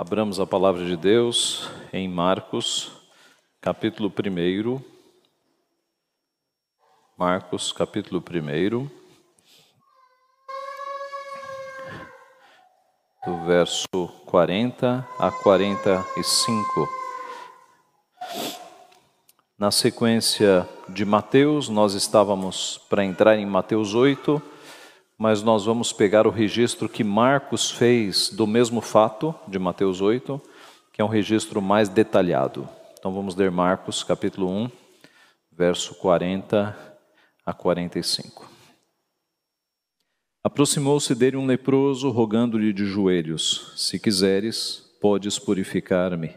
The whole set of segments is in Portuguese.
Abramos a palavra de Deus em Marcos, capítulo 1. Marcos, capítulo 1. Do verso 40 a 45. Na sequência de Mateus, nós estávamos para entrar em Mateus 8 mas nós vamos pegar o registro que Marcos fez do mesmo fato de Mateus 8, que é um registro mais detalhado. Então vamos ler Marcos capítulo 1, verso 40 a 45. Aproximou-se dele um leproso, rogando-lhe de joelhos: Se quiseres, podes purificar-me.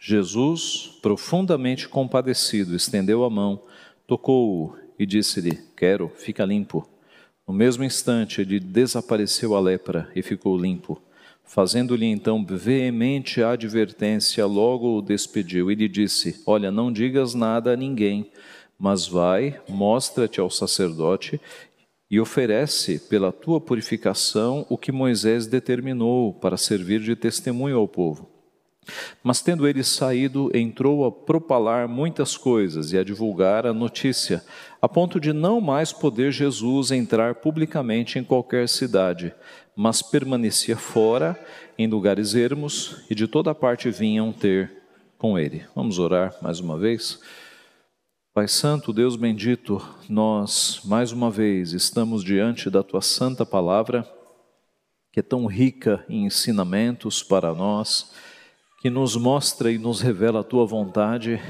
Jesus, profundamente compadecido, estendeu a mão, tocou-o e disse-lhe: Quero, fica limpo. No mesmo instante, lhe desapareceu a lepra e ficou limpo. Fazendo-lhe então veemente advertência, logo o despediu e lhe disse: Olha, não digas nada a ninguém, mas vai, mostra-te ao sacerdote e oferece pela tua purificação o que Moisés determinou para servir de testemunho ao povo. Mas tendo ele saído, entrou a propalar muitas coisas e a divulgar a notícia, a ponto de não mais poder Jesus entrar publicamente em qualquer cidade, mas permanecia fora, em lugares ermos, e de toda parte vinham ter com ele. Vamos orar mais uma vez? Pai Santo, Deus bendito, nós mais uma vez estamos diante da tua santa palavra, que é tão rica em ensinamentos para nós que nos mostra e nos revela a tua vontade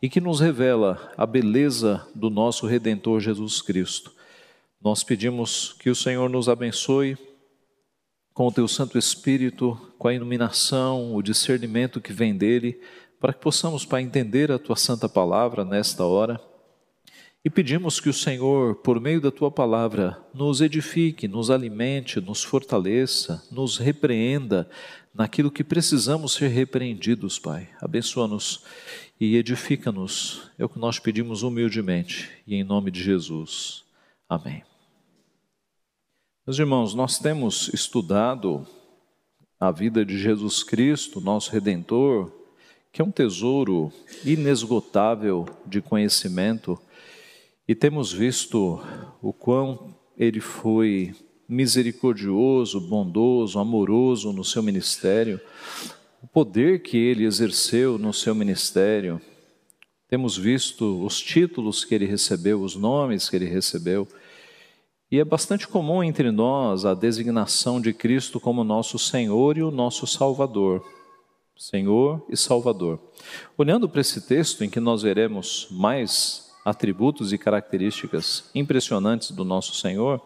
e que nos revela a beleza do nosso redentor Jesus Cristo. Nós pedimos que o Senhor nos abençoe com o teu Santo Espírito, com a iluminação, o discernimento que vem dele, para que possamos, para entender a tua santa palavra nesta hora. E pedimos que o Senhor, por meio da tua palavra, nos edifique, nos alimente, nos fortaleça, nos repreenda, naquilo que precisamos ser repreendidos, Pai. Abençoa-nos e edifica-nos. É o que nós pedimos humildemente e em nome de Jesus. Amém. Meus irmãos, nós temos estudado a vida de Jesus Cristo, nosso Redentor, que é um tesouro inesgotável de conhecimento, e temos visto o quão ele foi misericordioso, bondoso, amoroso no seu ministério, o poder que ele exerceu no seu ministério. Temos visto os títulos que ele recebeu, os nomes que ele recebeu. E é bastante comum entre nós a designação de Cristo como nosso Senhor e o nosso Salvador. Senhor e Salvador. Olhando para esse texto em que nós veremos mais atributos e características impressionantes do nosso Senhor,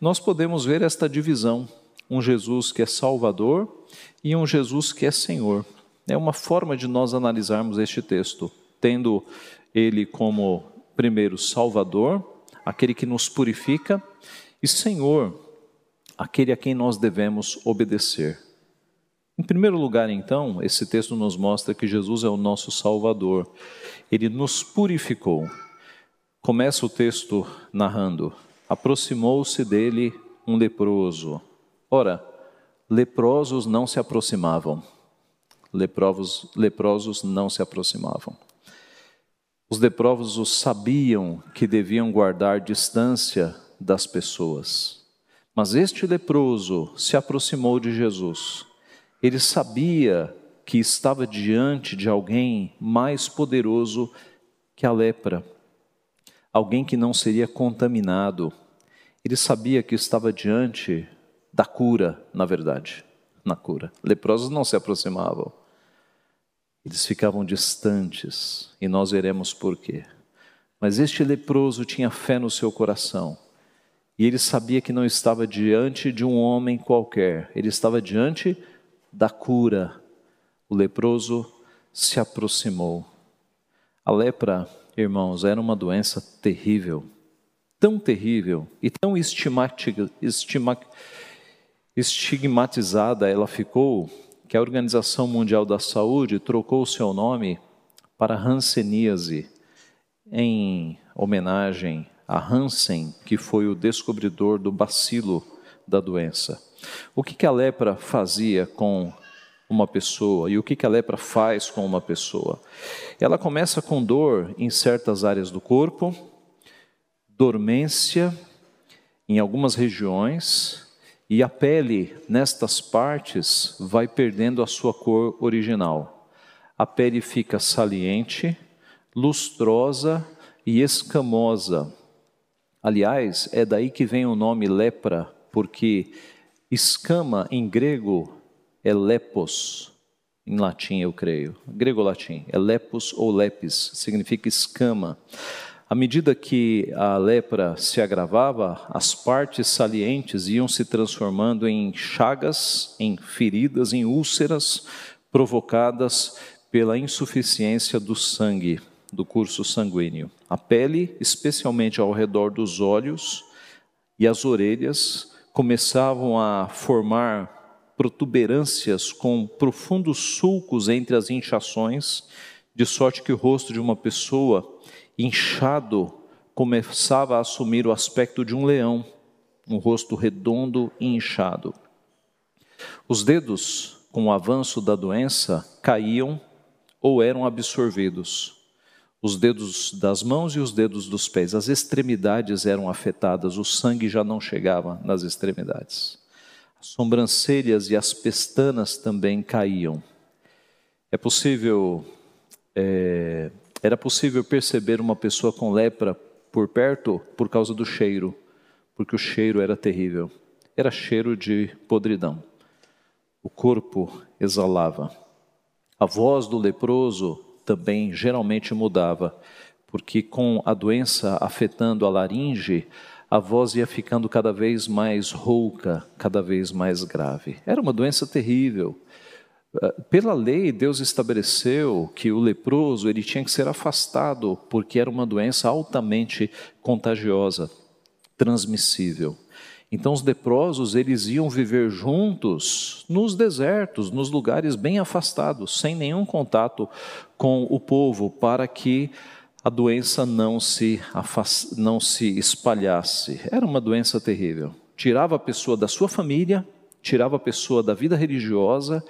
nós podemos ver esta divisão: um Jesus que é Salvador e um Jesus que é Senhor. É uma forma de nós analisarmos este texto, tendo ele como primeiro Salvador, aquele que nos purifica, e Senhor, aquele a quem nós devemos obedecer. Em primeiro lugar, então, esse texto nos mostra que Jesus é o nosso Salvador. Ele nos purificou. Começa o texto narrando: aproximou-se dele um leproso. Ora, leprosos não se aproximavam. Leprosos, leprosos não se aproximavam. Os leprosos sabiam que deviam guardar distância das pessoas. Mas este leproso se aproximou de Jesus. Ele sabia que estava diante de alguém mais poderoso que a lepra alguém que não seria contaminado. Ele sabia que estava diante da cura, na verdade, na cura. Leprosos não se aproximavam. Eles ficavam distantes, e nós veremos por quê. Mas este leproso tinha fé no seu coração. E ele sabia que não estava diante de um homem qualquer, ele estava diante da cura. O leproso se aproximou. A lepra irmãos, era uma doença terrível, tão terrível e tão estigmatizada ela ficou que a Organização Mundial da Saúde trocou seu nome para Hanseníase, em homenagem a Hansen, que foi o descobridor do bacilo da doença. O que, que a lepra fazia com uma pessoa e o que a lepra faz com uma pessoa. Ela começa com dor em certas áreas do corpo, dormência em algumas regiões, e a pele nestas partes vai perdendo a sua cor original. A pele fica saliente, lustrosa e escamosa. Aliás, é daí que vem o nome lepra, porque escama em grego é lepos, em latim eu creio, grego-latim, é lepos ou lepis, significa escama. À medida que a lepra se agravava, as partes salientes iam se transformando em chagas, em feridas, em úlceras provocadas pela insuficiência do sangue, do curso sanguíneo. A pele, especialmente ao redor dos olhos e as orelhas, começavam a formar protuberâncias com profundos sulcos entre as inchações, de sorte que o rosto de uma pessoa inchado, começava a assumir o aspecto de um leão, um rosto redondo e inchado. Os dedos, com o avanço da doença, caíam ou eram absorvidos. Os dedos das mãos e os dedos dos pés, as extremidades eram afetadas, o sangue já não chegava nas extremidades. As sobrancelhas e as pestanas também caíam. É possível é, era possível perceber uma pessoa com lepra por perto por causa do cheiro, porque o cheiro era terrível. Era cheiro de podridão. O corpo exalava. A voz do leproso também geralmente mudava, porque com a doença afetando a laringe, a voz ia ficando cada vez mais rouca, cada vez mais grave. Era uma doença terrível. Ah, pela lei, Deus estabeleceu que o leproso ele tinha que ser afastado porque era uma doença altamente contagiosa, transmissível. Então os leprosos eles iam viver juntos nos desertos, nos lugares bem afastados, sem nenhum contato com o povo, para que a doença não se, não se espalhasse. Era uma doença terrível. Tirava a pessoa da sua família, tirava a pessoa da vida religiosa,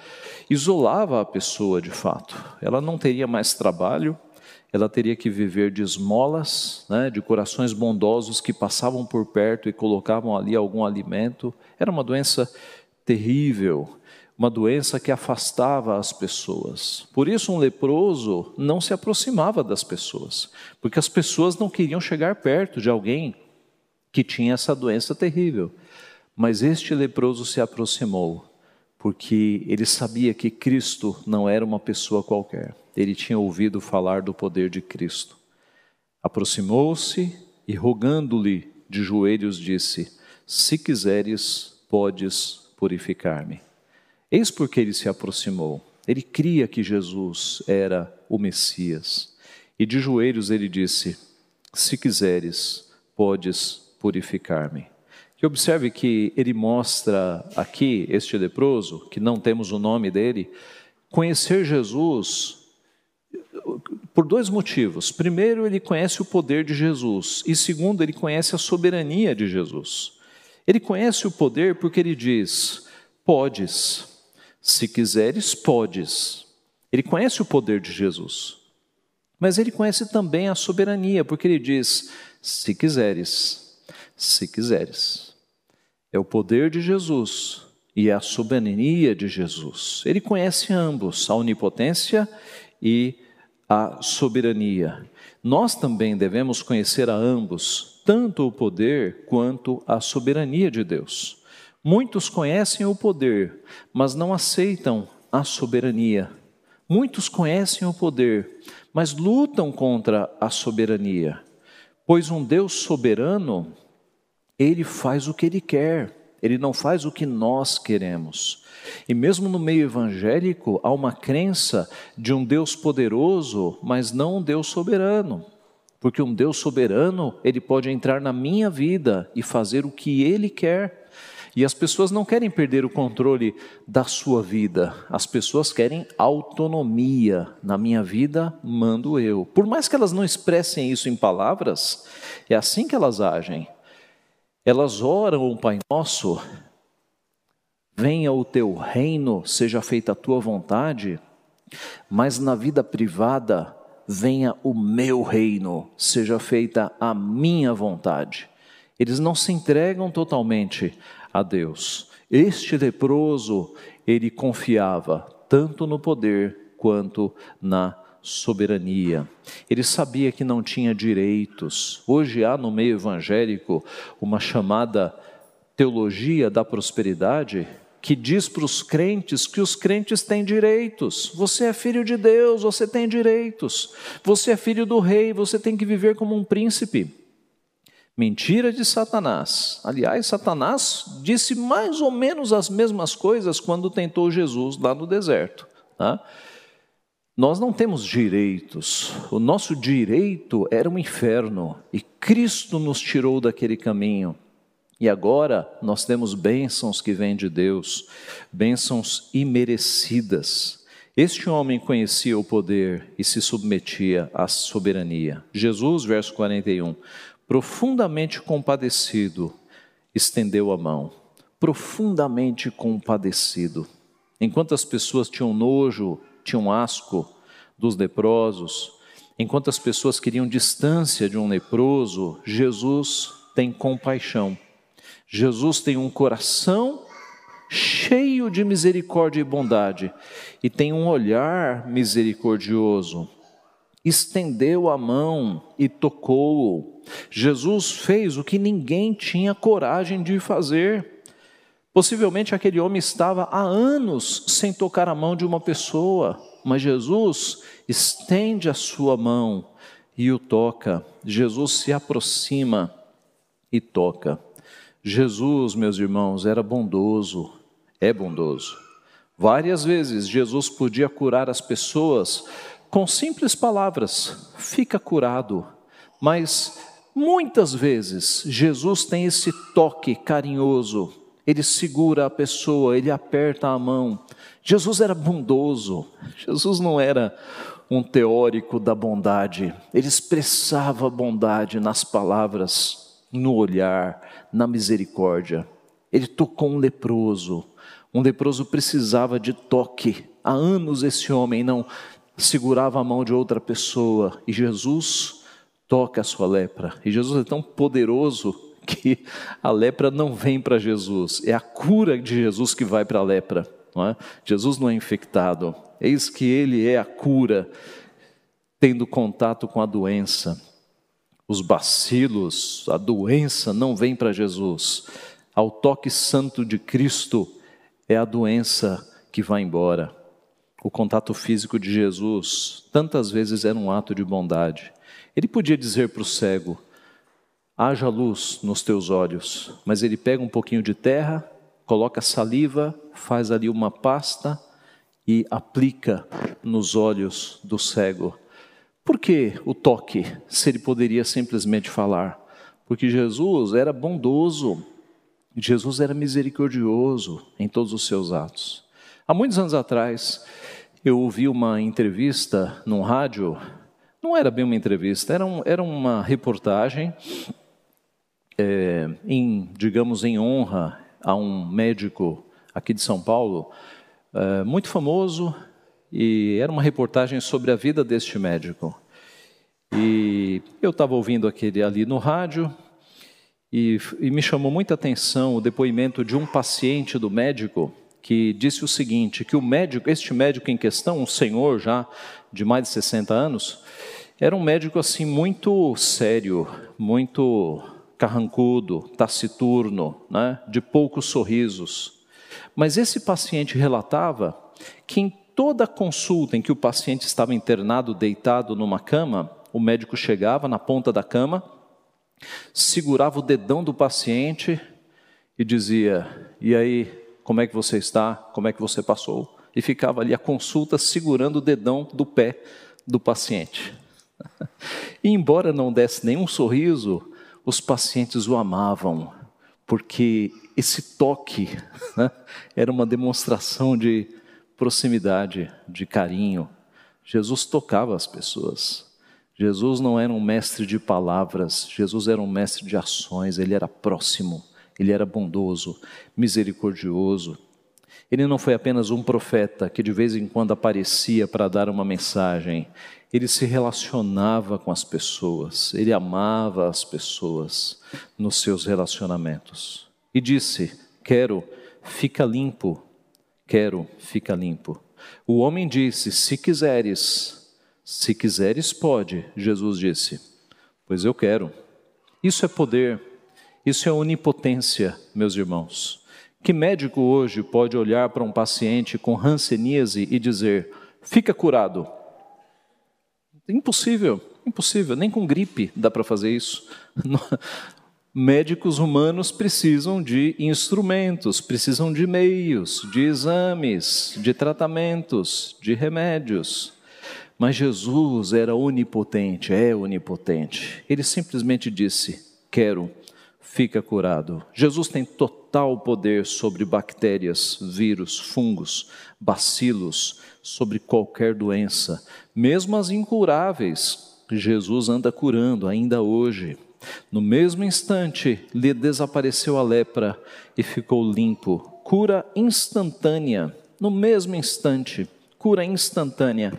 isolava a pessoa de fato. Ela não teria mais trabalho, ela teria que viver de esmolas, né, de corações bondosos que passavam por perto e colocavam ali algum alimento. Era uma doença terrível, uma doença que afastava as pessoas. Por isso, um leproso não se aproximava das pessoas, porque as pessoas não queriam chegar perto de alguém que tinha essa doença terrível. Mas este leproso se aproximou, porque ele sabia que Cristo não era uma pessoa qualquer. Ele tinha ouvido falar do poder de Cristo. Aproximou-se e, rogando-lhe de joelhos, disse: Se quiseres, podes purificar-me. Eis porque ele se aproximou. Ele cria que Jesus era o Messias. E de joelhos ele disse: Se quiseres, podes purificar-me. Que observe que ele mostra aqui, este leproso, que não temos o nome dele, conhecer Jesus por dois motivos. Primeiro, ele conhece o poder de Jesus, e segundo, ele conhece a soberania de Jesus. Ele conhece o poder porque ele diz: Podes, se quiseres, podes. Ele conhece o poder de Jesus, mas ele conhece também a soberania, porque ele diz: Se quiseres se quiseres. É o poder de Jesus e é a soberania de Jesus. Ele conhece ambos, a onipotência e a soberania. Nós também devemos conhecer a ambos, tanto o poder quanto a soberania de Deus. Muitos conhecem o poder, mas não aceitam a soberania. Muitos conhecem o poder, mas lutam contra a soberania. Pois um Deus soberano ele faz o que ele quer, ele não faz o que nós queremos. E mesmo no meio evangélico, há uma crença de um Deus poderoso, mas não um Deus soberano. Porque um Deus soberano, ele pode entrar na minha vida e fazer o que ele quer. E as pessoas não querem perder o controle da sua vida, as pessoas querem autonomia. Na minha vida, mando eu. Por mais que elas não expressem isso em palavras, é assim que elas agem. Elas oram o Pai Nosso venha o teu reino, seja feita a tua vontade, mas na vida privada, venha o meu reino, seja feita a minha vontade. Eles não se entregam totalmente a Deus. Este leproso, ele confiava tanto no poder quanto na soberania. Ele sabia que não tinha direitos. Hoje há no meio evangélico uma chamada teologia da prosperidade que diz para os crentes que os crentes têm direitos. Você é filho de Deus, você tem direitos. Você é filho do rei, você tem que viver como um príncipe. Mentira de Satanás. Aliás, Satanás disse mais ou menos as mesmas coisas quando tentou Jesus lá no deserto. Tá? Nós não temos direitos. O nosso direito era um inferno e Cristo nos tirou daquele caminho. E agora nós temos bênçãos que vêm de Deus, bênçãos imerecidas. Este homem conhecia o poder e se submetia à soberania. Jesus, verso 41, profundamente compadecido, estendeu a mão. Profundamente compadecido. Enquanto as pessoas tinham nojo, tinham asco dos leprosos, enquanto as pessoas queriam distância de um leproso, Jesus tem compaixão. Jesus tem um coração cheio de misericórdia e bondade e tem um olhar misericordioso estendeu a mão e tocou-o. Jesus fez o que ninguém tinha coragem de fazer. Possivelmente aquele homem estava há anos sem tocar a mão de uma pessoa, mas Jesus estende a sua mão e o toca. Jesus se aproxima e toca. Jesus, meus irmãos, era bondoso, é bondoso. Várias vezes Jesus podia curar as pessoas com simples palavras, fica curado. Mas muitas vezes Jesus tem esse toque carinhoso, ele segura a pessoa, ele aperta a mão. Jesus era bondoso, Jesus não era um teórico da bondade, ele expressava bondade nas palavras, no olhar, na misericórdia. Ele tocou um leproso, um leproso precisava de toque. Há anos esse homem não segurava a mão de outra pessoa e Jesus toca a sua lepra. E Jesus é tão poderoso que a lepra não vem para Jesus, é a cura de Jesus que vai para a lepra. Não é? Jesus não é infectado, eis que ele é a cura, tendo contato com a doença. Os bacilos, a doença não vem para Jesus. Ao toque santo de Cristo é a doença que vai embora. O contato físico de Jesus tantas vezes era um ato de bondade. Ele podia dizer para o cego: haja luz nos teus olhos, mas ele pega um pouquinho de terra, coloca saliva, faz ali uma pasta e aplica nos olhos do cego. Por que o toque, se ele poderia simplesmente falar? Porque Jesus era bondoso, Jesus era misericordioso em todos os seus atos. Há muitos anos atrás, eu ouvi uma entrevista num rádio, não era bem uma entrevista, era, um, era uma reportagem, é, em, digamos, em honra a um médico aqui de São Paulo, é, muito famoso, e era uma reportagem sobre a vida deste médico. E eu estava ouvindo aquele ali no rádio, e, e me chamou muita atenção o depoimento de um paciente do médico, que disse o seguinte, que o médico, este médico em questão, um senhor já de mais de 60 anos, era um médico assim muito sério, muito carrancudo, taciturno, né, de poucos sorrisos. Mas esse paciente relatava que em toda consulta em que o paciente estava internado, deitado numa cama, o médico chegava na ponta da cama, segurava o dedão do paciente e dizia: "E aí, como é que você está, como é que você passou, e ficava ali a consulta segurando o dedão do pé do paciente. E embora não desse nenhum sorriso, os pacientes o amavam, porque esse toque né, era uma demonstração de proximidade, de carinho. Jesus tocava as pessoas. Jesus não era um mestre de palavras, Jesus era um mestre de ações, ele era próximo ele era bondoso, misericordioso. Ele não foi apenas um profeta que de vez em quando aparecia para dar uma mensagem. Ele se relacionava com as pessoas, ele amava as pessoas nos seus relacionamentos. E disse: Quero, fica limpo. Quero, fica limpo. O homem disse: Se quiseres, se quiseres, pode. Jesus disse: Pois eu quero. Isso é poder, isso é onipotência, meus irmãos. Que médico hoje pode olhar para um paciente com hanseníase e dizer: fica curado? Impossível, impossível, nem com gripe dá para fazer isso. Médicos humanos precisam de instrumentos, precisam de meios, de exames, de tratamentos, de remédios. Mas Jesus era onipotente, é onipotente. Ele simplesmente disse: Quero, fica curado. Jesus tem total poder sobre bactérias, vírus, fungos, bacilos, sobre qualquer doença, mesmo as incuráveis. Jesus anda curando ainda hoje. No mesmo instante, lhe desapareceu a lepra e ficou limpo. Cura instantânea. No mesmo instante, cura instantânea.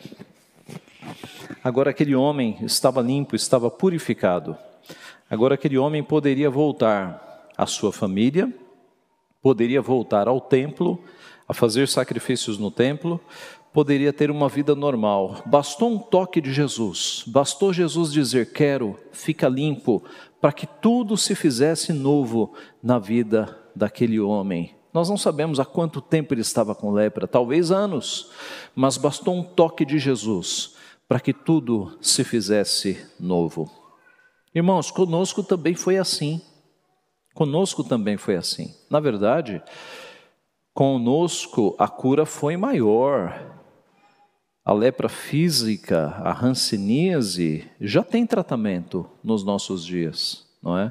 Agora aquele homem estava limpo, estava purificado. Agora aquele homem poderia voltar à sua família, poderia voltar ao templo, a fazer sacrifícios no templo, poderia ter uma vida normal. Bastou um toque de Jesus, bastou Jesus dizer: Quero, fica limpo, para que tudo se fizesse novo na vida daquele homem. Nós não sabemos há quanto tempo ele estava com lepra, talvez anos, mas bastou um toque de Jesus para que tudo se fizesse novo. Irmãos, conosco também foi assim. Conosco também foi assim. Na verdade, conosco a cura foi maior. A lepra física, a hanseníase, já tem tratamento nos nossos dias, não é?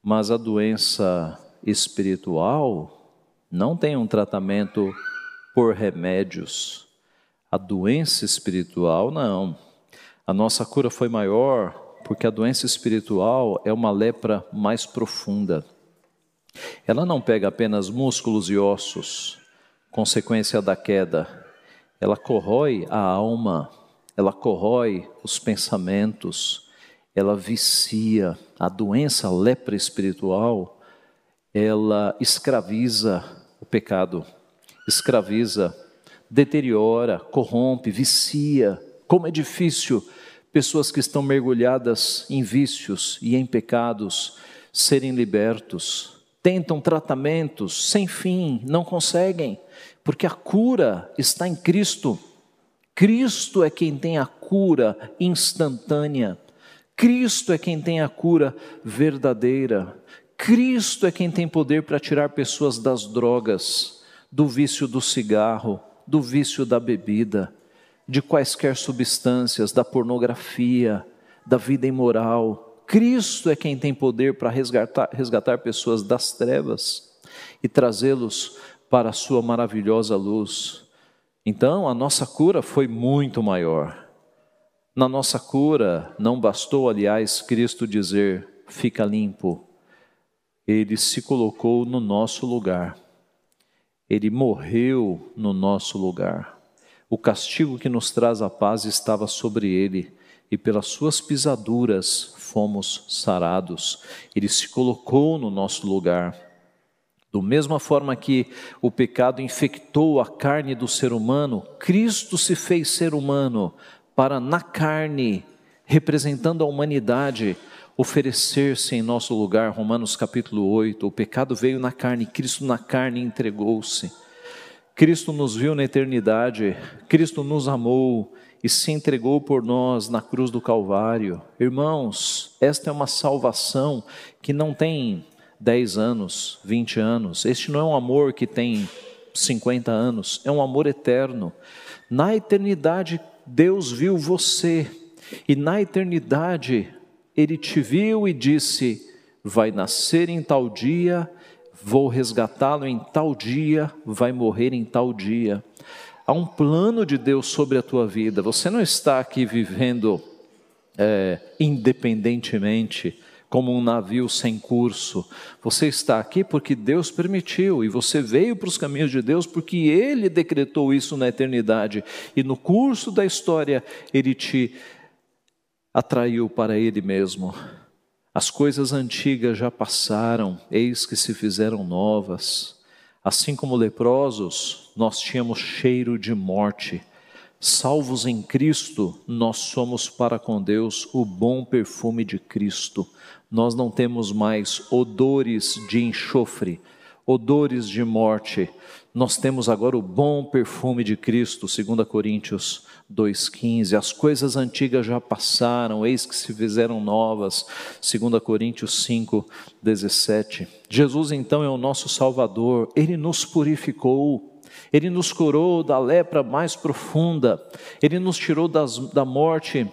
Mas a doença espiritual não tem um tratamento por remédios. A doença espiritual, não. A nossa cura foi maior porque a doença espiritual é uma lepra mais profunda. Ela não pega apenas músculos e ossos, consequência da queda, ela corrói a alma, ela corrói os pensamentos, ela vicia. A doença, a lepra espiritual, ela escraviza o pecado, escraviza, deteriora, corrompe, vicia. Como é difícil pessoas que estão mergulhadas em vícios e em pecados serem libertos, tentam tratamentos sem fim, não conseguem, porque a cura está em Cristo. Cristo é quem tem a cura instantânea. Cristo é quem tem a cura verdadeira. Cristo é quem tem poder para tirar pessoas das drogas, do vício do cigarro, do vício da bebida de quaisquer substâncias, da pornografia, da vida imoral. Cristo é quem tem poder para resgatar, resgatar pessoas das trevas e trazê-los para a sua maravilhosa luz. Então, a nossa cura foi muito maior. Na nossa cura, não bastou, aliás, Cristo dizer: fica limpo. Ele se colocou no nosso lugar. Ele morreu no nosso lugar. O castigo que nos traz a paz estava sobre ele, e pelas suas pisaduras fomos sarados. Ele se colocou no nosso lugar. Do mesma forma que o pecado infectou a carne do ser humano, Cristo se fez ser humano para, na carne, representando a humanidade, oferecer-se em nosso lugar. Romanos capítulo 8. O pecado veio na carne, Cristo na carne entregou-se. Cristo nos viu na eternidade, Cristo nos amou e se entregou por nós na cruz do Calvário. Irmãos, esta é uma salvação que não tem 10 anos, 20 anos. Este não é um amor que tem 50 anos, é um amor eterno. Na eternidade, Deus viu você, e na eternidade, Ele te viu e disse: Vai nascer em tal dia vou resgatá-lo em tal dia, vai morrer em tal dia. Há um plano de Deus sobre a tua vida. Você não está aqui vivendo é, independentemente, como um navio sem curso. Você está aqui porque Deus permitiu, e você veio para os caminhos de Deus porque Ele decretou isso na eternidade, e no curso da história Ele te atraiu para Ele mesmo. As coisas antigas já passaram, eis que se fizeram novas. Assim como leprosos, nós tínhamos cheiro de morte. Salvos em Cristo, nós somos para com Deus o bom perfume de Cristo nós não temos mais odores de enxofre, odores de morte. Nós temos agora o bom perfume de Cristo, 2 Coríntios 2,15. As coisas antigas já passaram, eis que se fizeram novas, 2 Coríntios 5, 17. Jesus então é o nosso Salvador, ele nos purificou. Ele nos curou da lepra mais profunda, Ele nos tirou das, da morte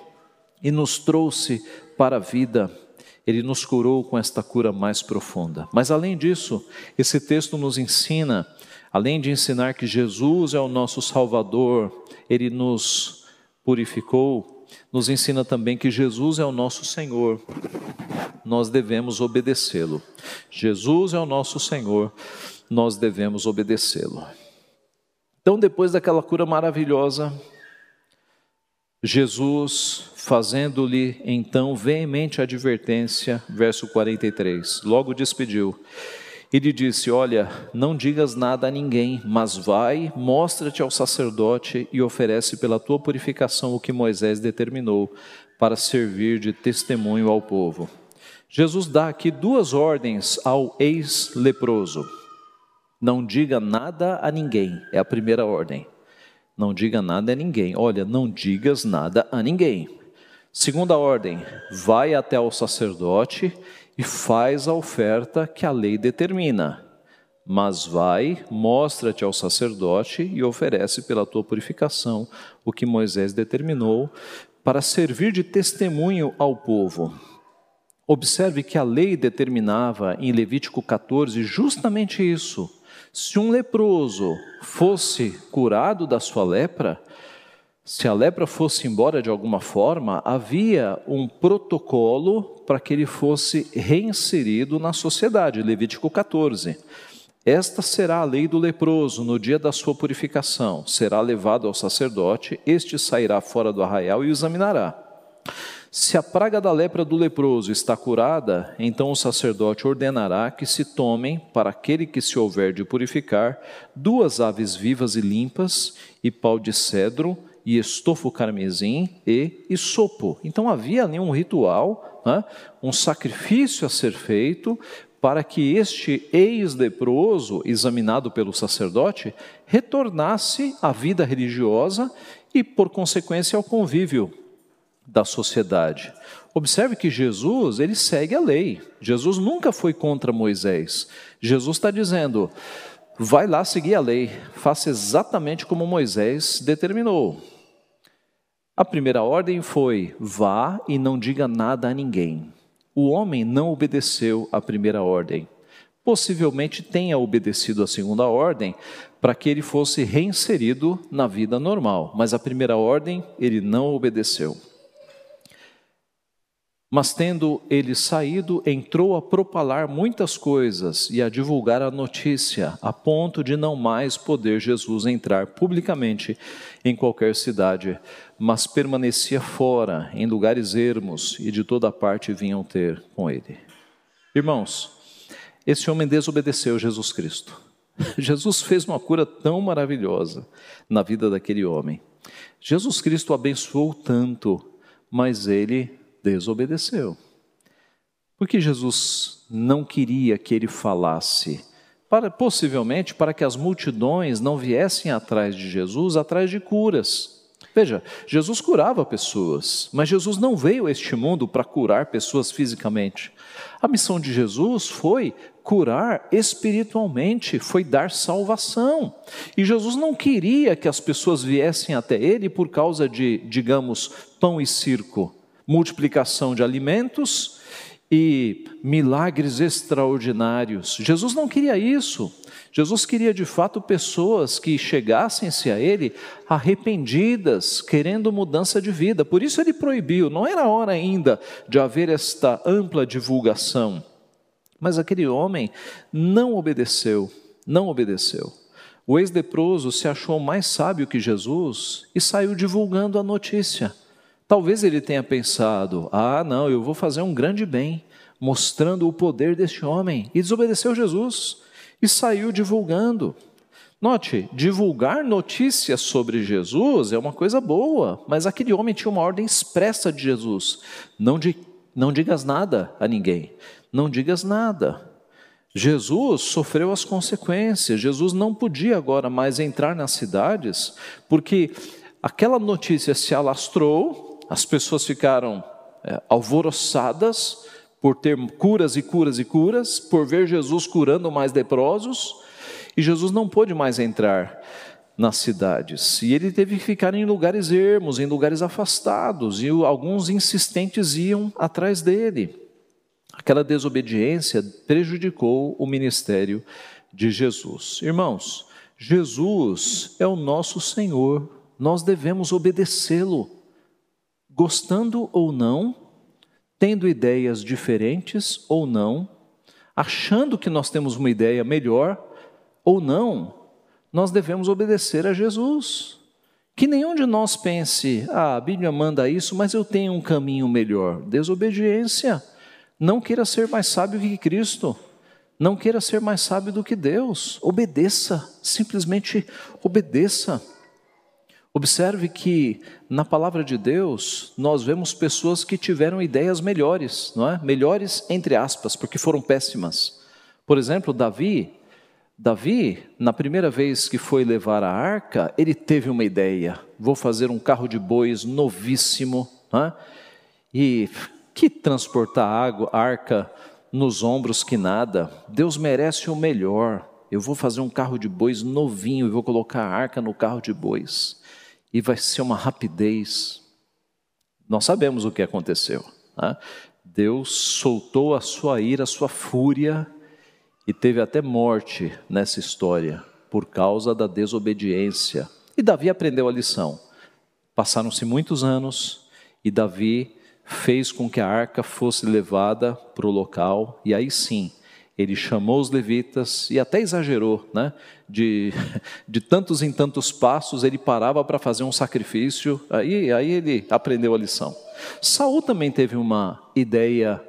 e nos trouxe para a vida. Ele nos curou com esta cura mais profunda. Mas além disso, esse texto nos ensina, além de ensinar que Jesus é o nosso Salvador, ele nos purificou, nos ensina também que Jesus é o nosso Senhor. Nós devemos obedecê-lo. Jesus é o nosso Senhor, nós devemos obedecê-lo. Então, depois daquela cura maravilhosa, Jesus, fazendo-lhe então veemente advertência, verso 43, logo despediu. E lhe disse: Olha, não digas nada a ninguém, mas vai, mostra-te ao sacerdote e oferece pela tua purificação o que Moisés determinou, para servir de testemunho ao povo. Jesus dá aqui duas ordens ao ex-leproso. Não diga nada a ninguém, é a primeira ordem. Não diga nada a ninguém. Olha, não digas nada a ninguém. Segunda ordem: vai até o sacerdote e faz a oferta que a lei determina. Mas vai, mostra-te ao sacerdote e oferece pela tua purificação o que Moisés determinou para servir de testemunho ao povo. Observe que a lei determinava em Levítico 14 justamente isso se um leproso fosse curado da sua lepra, se a lepra fosse embora de alguma forma, havia um protocolo para que ele fosse reinserido na sociedade, Levítico 14. Esta será a lei do leproso no dia da sua purificação. Será levado ao sacerdote, este sairá fora do arraial e o examinará. Se a praga da lepra do leproso está curada, então o sacerdote ordenará que se tomem, para aquele que se houver de purificar, duas aves vivas e limpas, e pau de cedro, e estofo carmesim e isopo. Então havia ali um ritual, né, um sacrifício a ser feito para que este ex-leproso, examinado pelo sacerdote, retornasse à vida religiosa e, por consequência, ao convívio da sociedade. Observe que Jesus, ele segue a lei. Jesus nunca foi contra Moisés. Jesus está dizendo: vai lá seguir a lei, faça exatamente como Moisés determinou. A primeira ordem foi: vá e não diga nada a ninguém. O homem não obedeceu à primeira ordem. Possivelmente tenha obedecido à segunda ordem para que ele fosse reinserido na vida normal, mas a primeira ordem ele não obedeceu. Mas tendo ele saído, entrou a propalar muitas coisas e a divulgar a notícia, a ponto de não mais poder Jesus entrar publicamente em qualquer cidade, mas permanecia fora, em lugares ermos, e de toda parte vinham ter com ele. Irmãos, esse homem desobedeceu Jesus Cristo. Jesus fez uma cura tão maravilhosa na vida daquele homem. Jesus Cristo abençoou tanto, mas ele desobedeceu. Porque Jesus não queria que ele falasse, para, possivelmente para que as multidões não viessem atrás de Jesus, atrás de curas. Veja, Jesus curava pessoas, mas Jesus não veio a este mundo para curar pessoas fisicamente. A missão de Jesus foi curar espiritualmente, foi dar salvação. E Jesus não queria que as pessoas viessem até ele por causa de, digamos, pão e circo multiplicação de alimentos e milagres extraordinários. Jesus não queria isso. Jesus queria de fato pessoas que chegassem-se a Ele arrependidas, querendo mudança de vida. Por isso ele proibiu, não era hora ainda de haver esta ampla divulgação. Mas aquele homem não obedeceu, não obedeceu. O ex-leproso se achou mais sábio que Jesus e saiu divulgando a notícia. Talvez ele tenha pensado: ah, não, eu vou fazer um grande bem, mostrando o poder deste homem. E desobedeceu Jesus e saiu divulgando. Note, divulgar notícias sobre Jesus é uma coisa boa, mas aquele homem tinha uma ordem expressa de Jesus: não, de, não digas nada a ninguém, não digas nada. Jesus sofreu as consequências, Jesus não podia agora mais entrar nas cidades, porque aquela notícia se alastrou, as pessoas ficaram é, alvoroçadas por ter curas e curas e curas, por ver Jesus curando mais leprosos, e Jesus não pôde mais entrar nas cidades. E ele teve que ficar em lugares ermos, em lugares afastados, e alguns insistentes iam atrás dele. Aquela desobediência prejudicou o ministério de Jesus. Irmãos, Jesus é o nosso Senhor, nós devemos obedecê-lo, gostando ou não, tendo ideias diferentes ou não, achando que nós temos uma ideia melhor ou não, nós devemos obedecer a Jesus. Que nenhum de nós pense, ah, a Bíblia manda isso, mas eu tenho um caminho melhor. Desobediência. Não queira ser mais sábio que Cristo. Não queira ser mais sábio do que Deus. Obedeça, simplesmente obedeça. Observe que na palavra de Deus nós vemos pessoas que tiveram ideias melhores, não é? Melhores entre aspas, porque foram péssimas. Por exemplo, Davi, Davi, na primeira vez que foi levar a arca, ele teve uma ideia: vou fazer um carro de bois novíssimo, não é? E que transportar água, arca nos ombros que nada. Deus merece o melhor. Eu vou fazer um carro de bois novinho e vou colocar a arca no carro de bois e vai ser uma rapidez. Nós sabemos o que aconteceu. Né? Deus soltou a sua ira, a sua fúria, e teve até morte nessa história, por causa da desobediência. E Davi aprendeu a lição. Passaram-se muitos anos, e Davi fez com que a arca fosse levada para o local, e aí sim, ele chamou os levitas e até exagerou, né? De, de tantos em tantos passos ele parava para fazer um sacrifício, aí, aí ele aprendeu a lição. Saul também teve uma ideia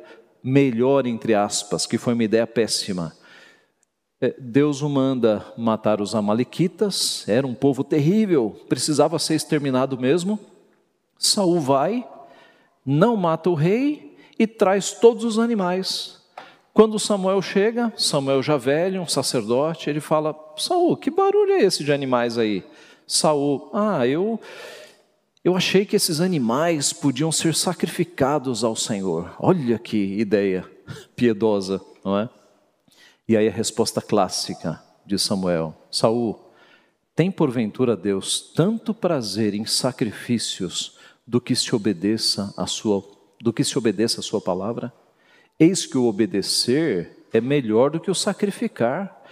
melhor, entre aspas, que foi uma ideia péssima. É, Deus o manda matar os Amalequitas, era um povo terrível, precisava ser exterminado mesmo. Saul vai, não mata o rei e traz todos os animais quando Samuel chega, Samuel já velho, um sacerdote, ele fala: Saul, que barulho é esse de animais aí? Saul, ah, eu eu achei que esses animais podiam ser sacrificados ao Senhor. Olha que ideia piedosa, não é? E aí a resposta clássica de Samuel: Saul, tem porventura Deus tanto prazer em sacrifícios do que se obedeça a sua do que se obedeça a sua palavra? Eis que o obedecer é melhor do que o sacrificar.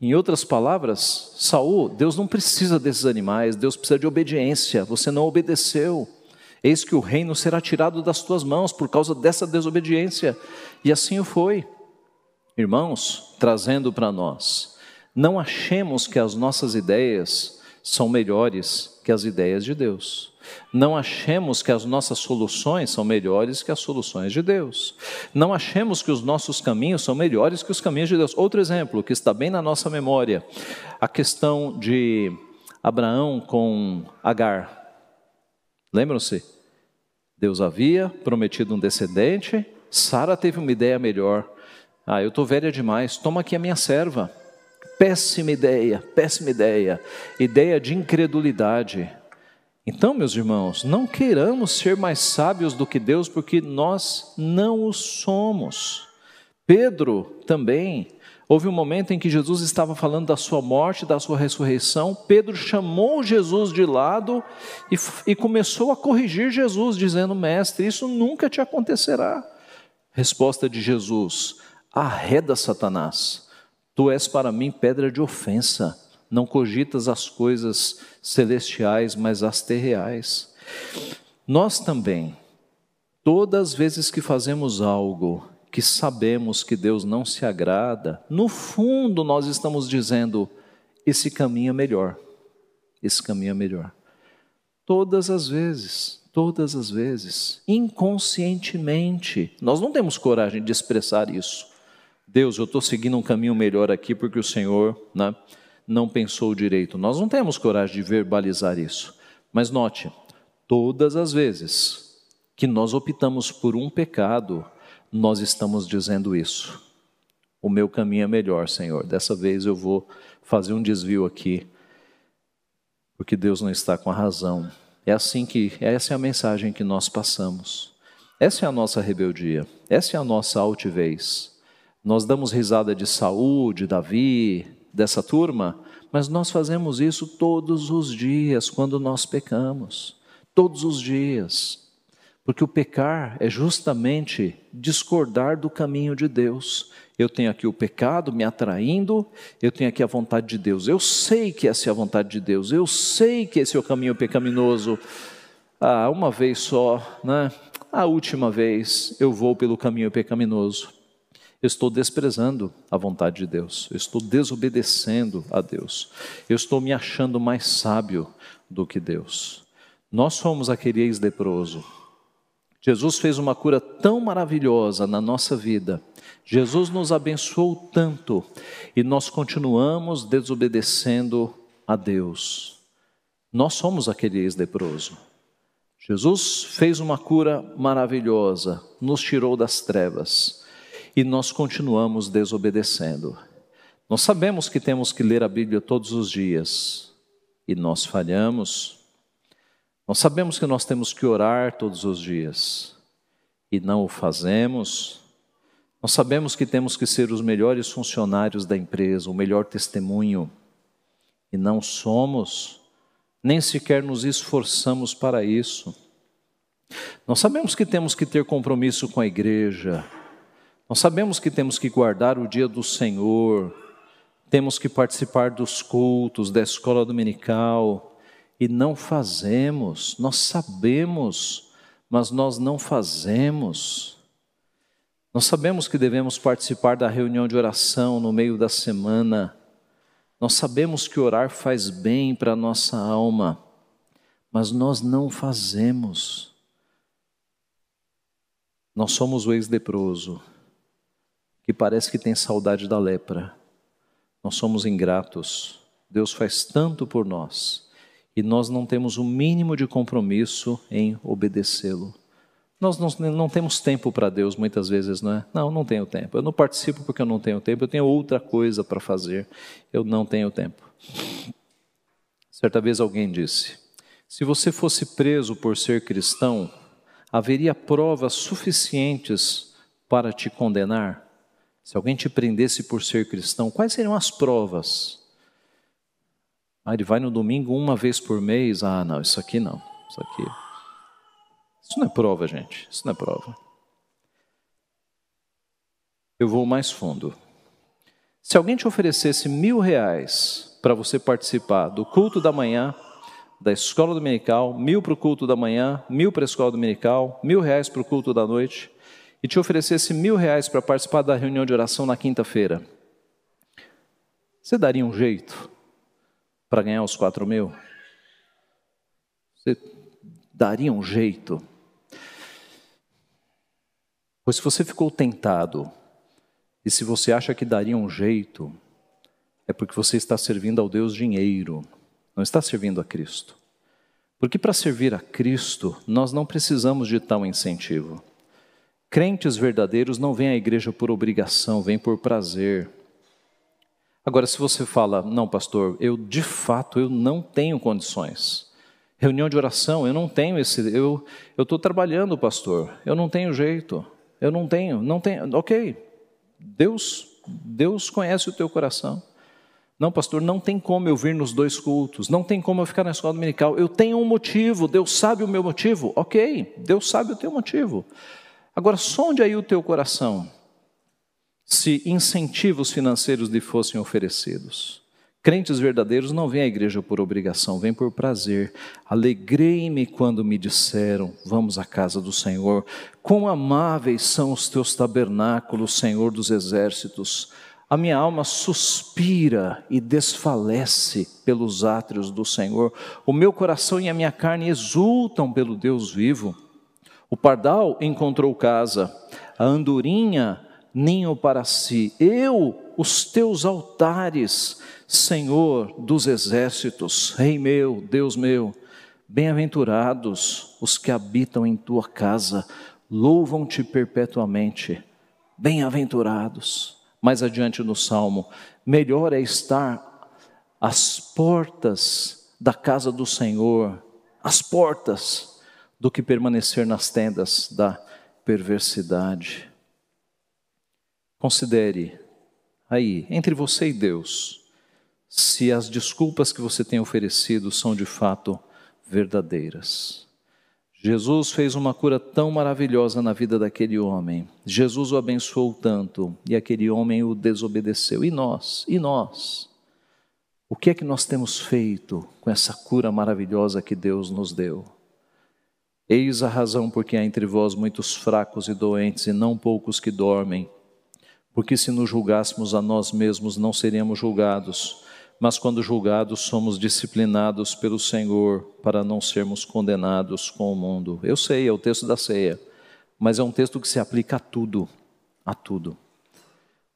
Em outras palavras, Saul, Deus não precisa desses animais, Deus precisa de obediência. Você não obedeceu. Eis que o reino será tirado das tuas mãos por causa dessa desobediência. E assim o foi. Irmãos, trazendo para nós, não achemos que as nossas ideias são melhores que as ideias de Deus. Não achemos que as nossas soluções são melhores que as soluções de Deus. Não achemos que os nossos caminhos são melhores que os caminhos de Deus. Outro exemplo que está bem na nossa memória: a questão de Abraão com Agar. Lembram-se? Deus havia prometido um descendente, Sara teve uma ideia melhor. Ah, eu estou velha demais, toma aqui a minha serva. Péssima ideia, péssima ideia. Ideia de incredulidade. Então, meus irmãos, não queiramos ser mais sábios do que Deus, porque nós não o somos. Pedro também, houve um momento em que Jesus estava falando da sua morte, da sua ressurreição. Pedro chamou Jesus de lado e, e começou a corrigir Jesus, dizendo: Mestre, isso nunca te acontecerá. Resposta de Jesus: Arreda Satanás, tu és para mim pedra de ofensa, não cogitas as coisas celestiais, mas as terreais. Nós também, todas as vezes que fazemos algo que sabemos que Deus não se agrada, no fundo nós estamos dizendo: esse caminho é melhor, esse caminho é melhor. Todas as vezes, todas as vezes, inconscientemente, nós não temos coragem de expressar isso. Deus, eu estou seguindo um caminho melhor aqui porque o Senhor né, não pensou direito. Nós não temos coragem de verbalizar isso. Mas note, todas as vezes que nós optamos por um pecado, nós estamos dizendo isso. O meu caminho é melhor, Senhor. Dessa vez eu vou fazer um desvio aqui, porque Deus não está com a razão. É assim que, essa é a mensagem que nós passamos. Essa é a nossa rebeldia, essa é a nossa altivez. Nós damos risada de Saúl, de Davi, dessa turma, mas nós fazemos isso todos os dias quando nós pecamos. Todos os dias. Porque o pecar é justamente discordar do caminho de Deus. Eu tenho aqui o pecado me atraindo, eu tenho aqui a vontade de Deus. Eu sei que essa é a vontade de Deus, eu sei que esse é o caminho pecaminoso. Ah, uma vez só, né? A última vez eu vou pelo caminho pecaminoso. Eu estou desprezando a vontade de Deus, eu estou desobedecendo a Deus, eu estou me achando mais sábio do que Deus. Nós somos aquele ex-leproso Jesus fez uma cura tão maravilhosa na nossa vida. Jesus nos abençoou tanto e nós continuamos desobedecendo a Deus. Nós somos aquele ex-leproso. Jesus fez uma cura maravilhosa, nos tirou das trevas e nós continuamos desobedecendo. Nós sabemos que temos que ler a Bíblia todos os dias e nós falhamos, nós sabemos que nós temos que orar todos os dias e não o fazemos. Nós sabemos que temos que ser os melhores funcionários da empresa, o melhor testemunho e não somos, nem sequer nos esforçamos para isso. Nós sabemos que temos que ter compromisso com a igreja, nós sabemos que temos que guardar o dia do Senhor, temos que participar dos cultos, da escola dominical, e não fazemos. Nós sabemos, mas nós não fazemos. Nós sabemos que devemos participar da reunião de oração no meio da semana. Nós sabemos que orar faz bem para a nossa alma, mas nós não fazemos. Nós somos o ex-leproso, que parece que tem saudade da lepra. Nós somos ingratos. Deus faz tanto por nós e nós não temos o mínimo de compromisso em obedecê-lo. Nós não, não, temos tempo para Deus muitas vezes, não é? Não, não tenho tempo. Eu não participo porque eu não tenho tempo, eu tenho outra coisa para fazer, eu não tenho tempo. Certa vez alguém disse: se você fosse preso por ser cristão, haveria provas suficientes para te condenar? Se alguém te prendesse por ser cristão, quais seriam as provas? Ah, ele vai no domingo uma vez por mês. Ah, não, isso aqui não. Isso aqui. Isso não é prova, gente. Isso não é prova. Eu vou mais fundo. Se alguém te oferecesse mil reais para você participar do culto da manhã, da escola dominical, mil para o culto da manhã, mil para a escola dominical, mil reais para o culto da noite, e te oferecesse mil reais para participar da reunião de oração na quinta-feira, você daria um jeito? para ganhar os quatro mil? Você daria um jeito? Pois se você ficou tentado, e se você acha que daria um jeito, é porque você está servindo ao Deus dinheiro, não está servindo a Cristo. Porque para servir a Cristo, nós não precisamos de tal incentivo. Crentes verdadeiros não vêm à igreja por obrigação, vêm por prazer. Agora, se você fala, não, pastor, eu de fato eu não tenho condições. Reunião de oração, eu não tenho esse, eu eu estou trabalhando, pastor, eu não tenho jeito, eu não tenho, não tenho, ok. Deus, Deus conhece o teu coração. Não, pastor, não tem como eu vir nos dois cultos, não tem como eu ficar na escola dominical. Eu tenho um motivo, Deus sabe o meu motivo, ok. Deus sabe o teu motivo. Agora, sonde aí o teu coração se incentivos financeiros lhe fossem oferecidos. Crentes verdadeiros não vêm à igreja por obrigação, vêm por prazer. Alegrei-me quando me disseram: Vamos à casa do Senhor. Quão amáveis são os teus tabernáculos, Senhor dos exércitos. A minha alma suspira e desfalece pelos átrios do Senhor. O meu coração e a minha carne exultam pelo Deus vivo. O pardal encontrou casa, a andorinha ninho para si. Eu, os teus altares, Senhor dos exércitos, Rei meu, Deus meu, bem-aventurados os que habitam em tua casa, louvam-te perpetuamente. Bem-aventurados. Mais adiante no salmo, melhor é estar às portas da casa do Senhor, às portas, do que permanecer nas tendas da perversidade. Considere aí, entre você e Deus, se as desculpas que você tem oferecido são de fato verdadeiras. Jesus fez uma cura tão maravilhosa na vida daquele homem. Jesus o abençoou tanto e aquele homem o desobedeceu. E nós? E nós? O que é que nós temos feito com essa cura maravilhosa que Deus nos deu? Eis a razão por que há entre vós muitos fracos e doentes e não poucos que dormem. Porque se nos julgássemos a nós mesmos, não seríamos julgados mas quando julgados somos disciplinados pelo Senhor para não sermos condenados com o mundo. Eu sei, é o texto da ceia, mas é um texto que se aplica a tudo, a tudo.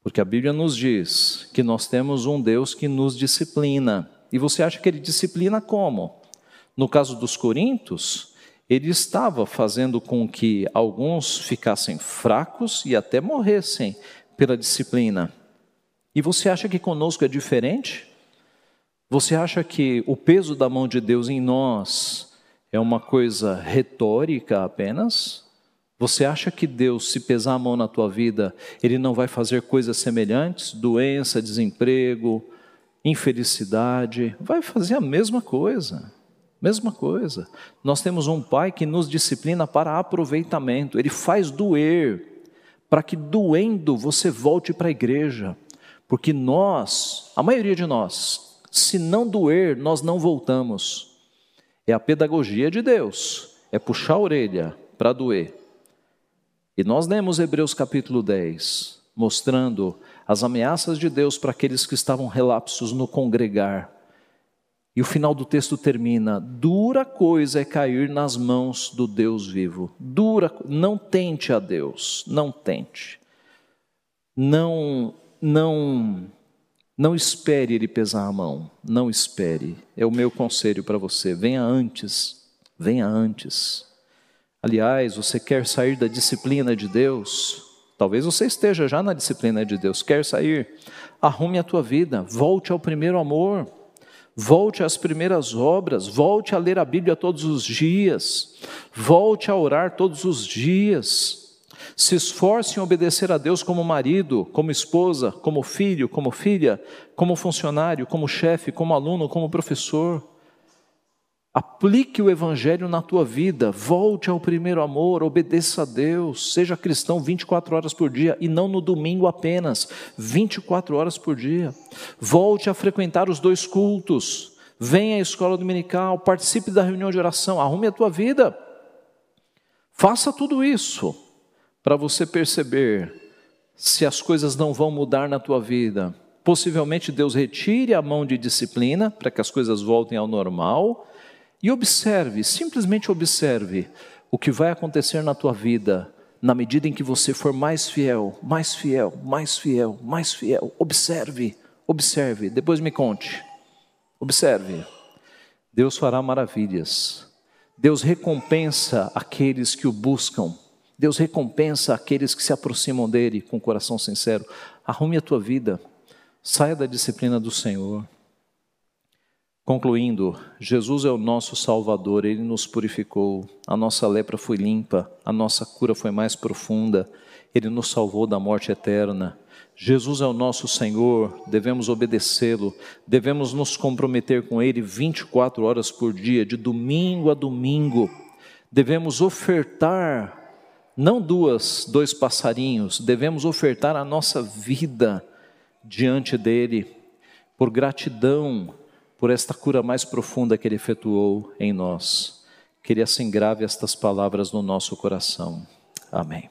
Porque a Bíblia nos diz que nós temos um Deus que nos disciplina. E você acha que ele disciplina como? No caso dos Coríntios, ele estava fazendo com que alguns ficassem fracos e até morressem pela disciplina. E você acha que conosco é diferente? Você acha que o peso da mão de Deus em nós é uma coisa retórica apenas? Você acha que Deus, se pesar a mão na tua vida, Ele não vai fazer coisas semelhantes? Doença, desemprego, infelicidade, vai fazer a mesma coisa. Mesma coisa. Nós temos um pai que nos disciplina para aproveitamento, ele faz doer, para que doendo você volte para a igreja. Porque nós, a maioria de nós, se não doer, nós não voltamos. É a pedagogia de Deus, é puxar a orelha para doer. E nós lemos Hebreus capítulo 10, mostrando as ameaças de Deus para aqueles que estavam relapsos no congregar. E o final do texto termina: dura coisa é cair nas mãos do Deus vivo. Dura, não tente a Deus, não tente. Não não não espere ele pesar a mão, não espere. É o meu conselho para você. Venha antes, venha antes. Aliás, você quer sair da disciplina de Deus? Talvez você esteja já na disciplina de Deus. Quer sair? Arrume a tua vida, volte ao primeiro amor, volte às primeiras obras, volte a ler a Bíblia todos os dias, volte a orar todos os dias. Se esforce em obedecer a Deus como marido, como esposa, como filho, como filha, como funcionário, como chefe, como aluno, como professor. Aplique o Evangelho na tua vida, volte ao primeiro amor, obedeça a Deus, seja cristão 24 horas por dia e não no domingo apenas, 24 horas por dia. Volte a frequentar os dois cultos, venha à escola dominical, participe da reunião de oração, arrume a tua vida. Faça tudo isso para você perceber se as coisas não vão mudar na tua vida. Possivelmente Deus retire a mão de disciplina para que as coisas voltem ao normal e observe, simplesmente observe o que vai acontecer na tua vida na medida em que você for mais fiel, mais fiel, mais fiel, mais fiel. Observe, observe, depois me conte. Observe. Deus fará maravilhas. Deus recompensa aqueles que o buscam. Deus recompensa aqueles que se aproximam dele com coração sincero. Arrume a tua vida, saia da disciplina do Senhor. Concluindo, Jesus é o nosso Salvador, ele nos purificou, a nossa lepra foi limpa, a nossa cura foi mais profunda, ele nos salvou da morte eterna. Jesus é o nosso Senhor, devemos obedecê-lo, devemos nos comprometer com Ele 24 horas por dia, de domingo a domingo, devemos ofertar não duas, dois passarinhos, devemos ofertar a nossa vida diante dele, por gratidão por esta cura mais profunda que ele efetuou em nós. Que ele assim grave estas palavras no nosso coração. Amém.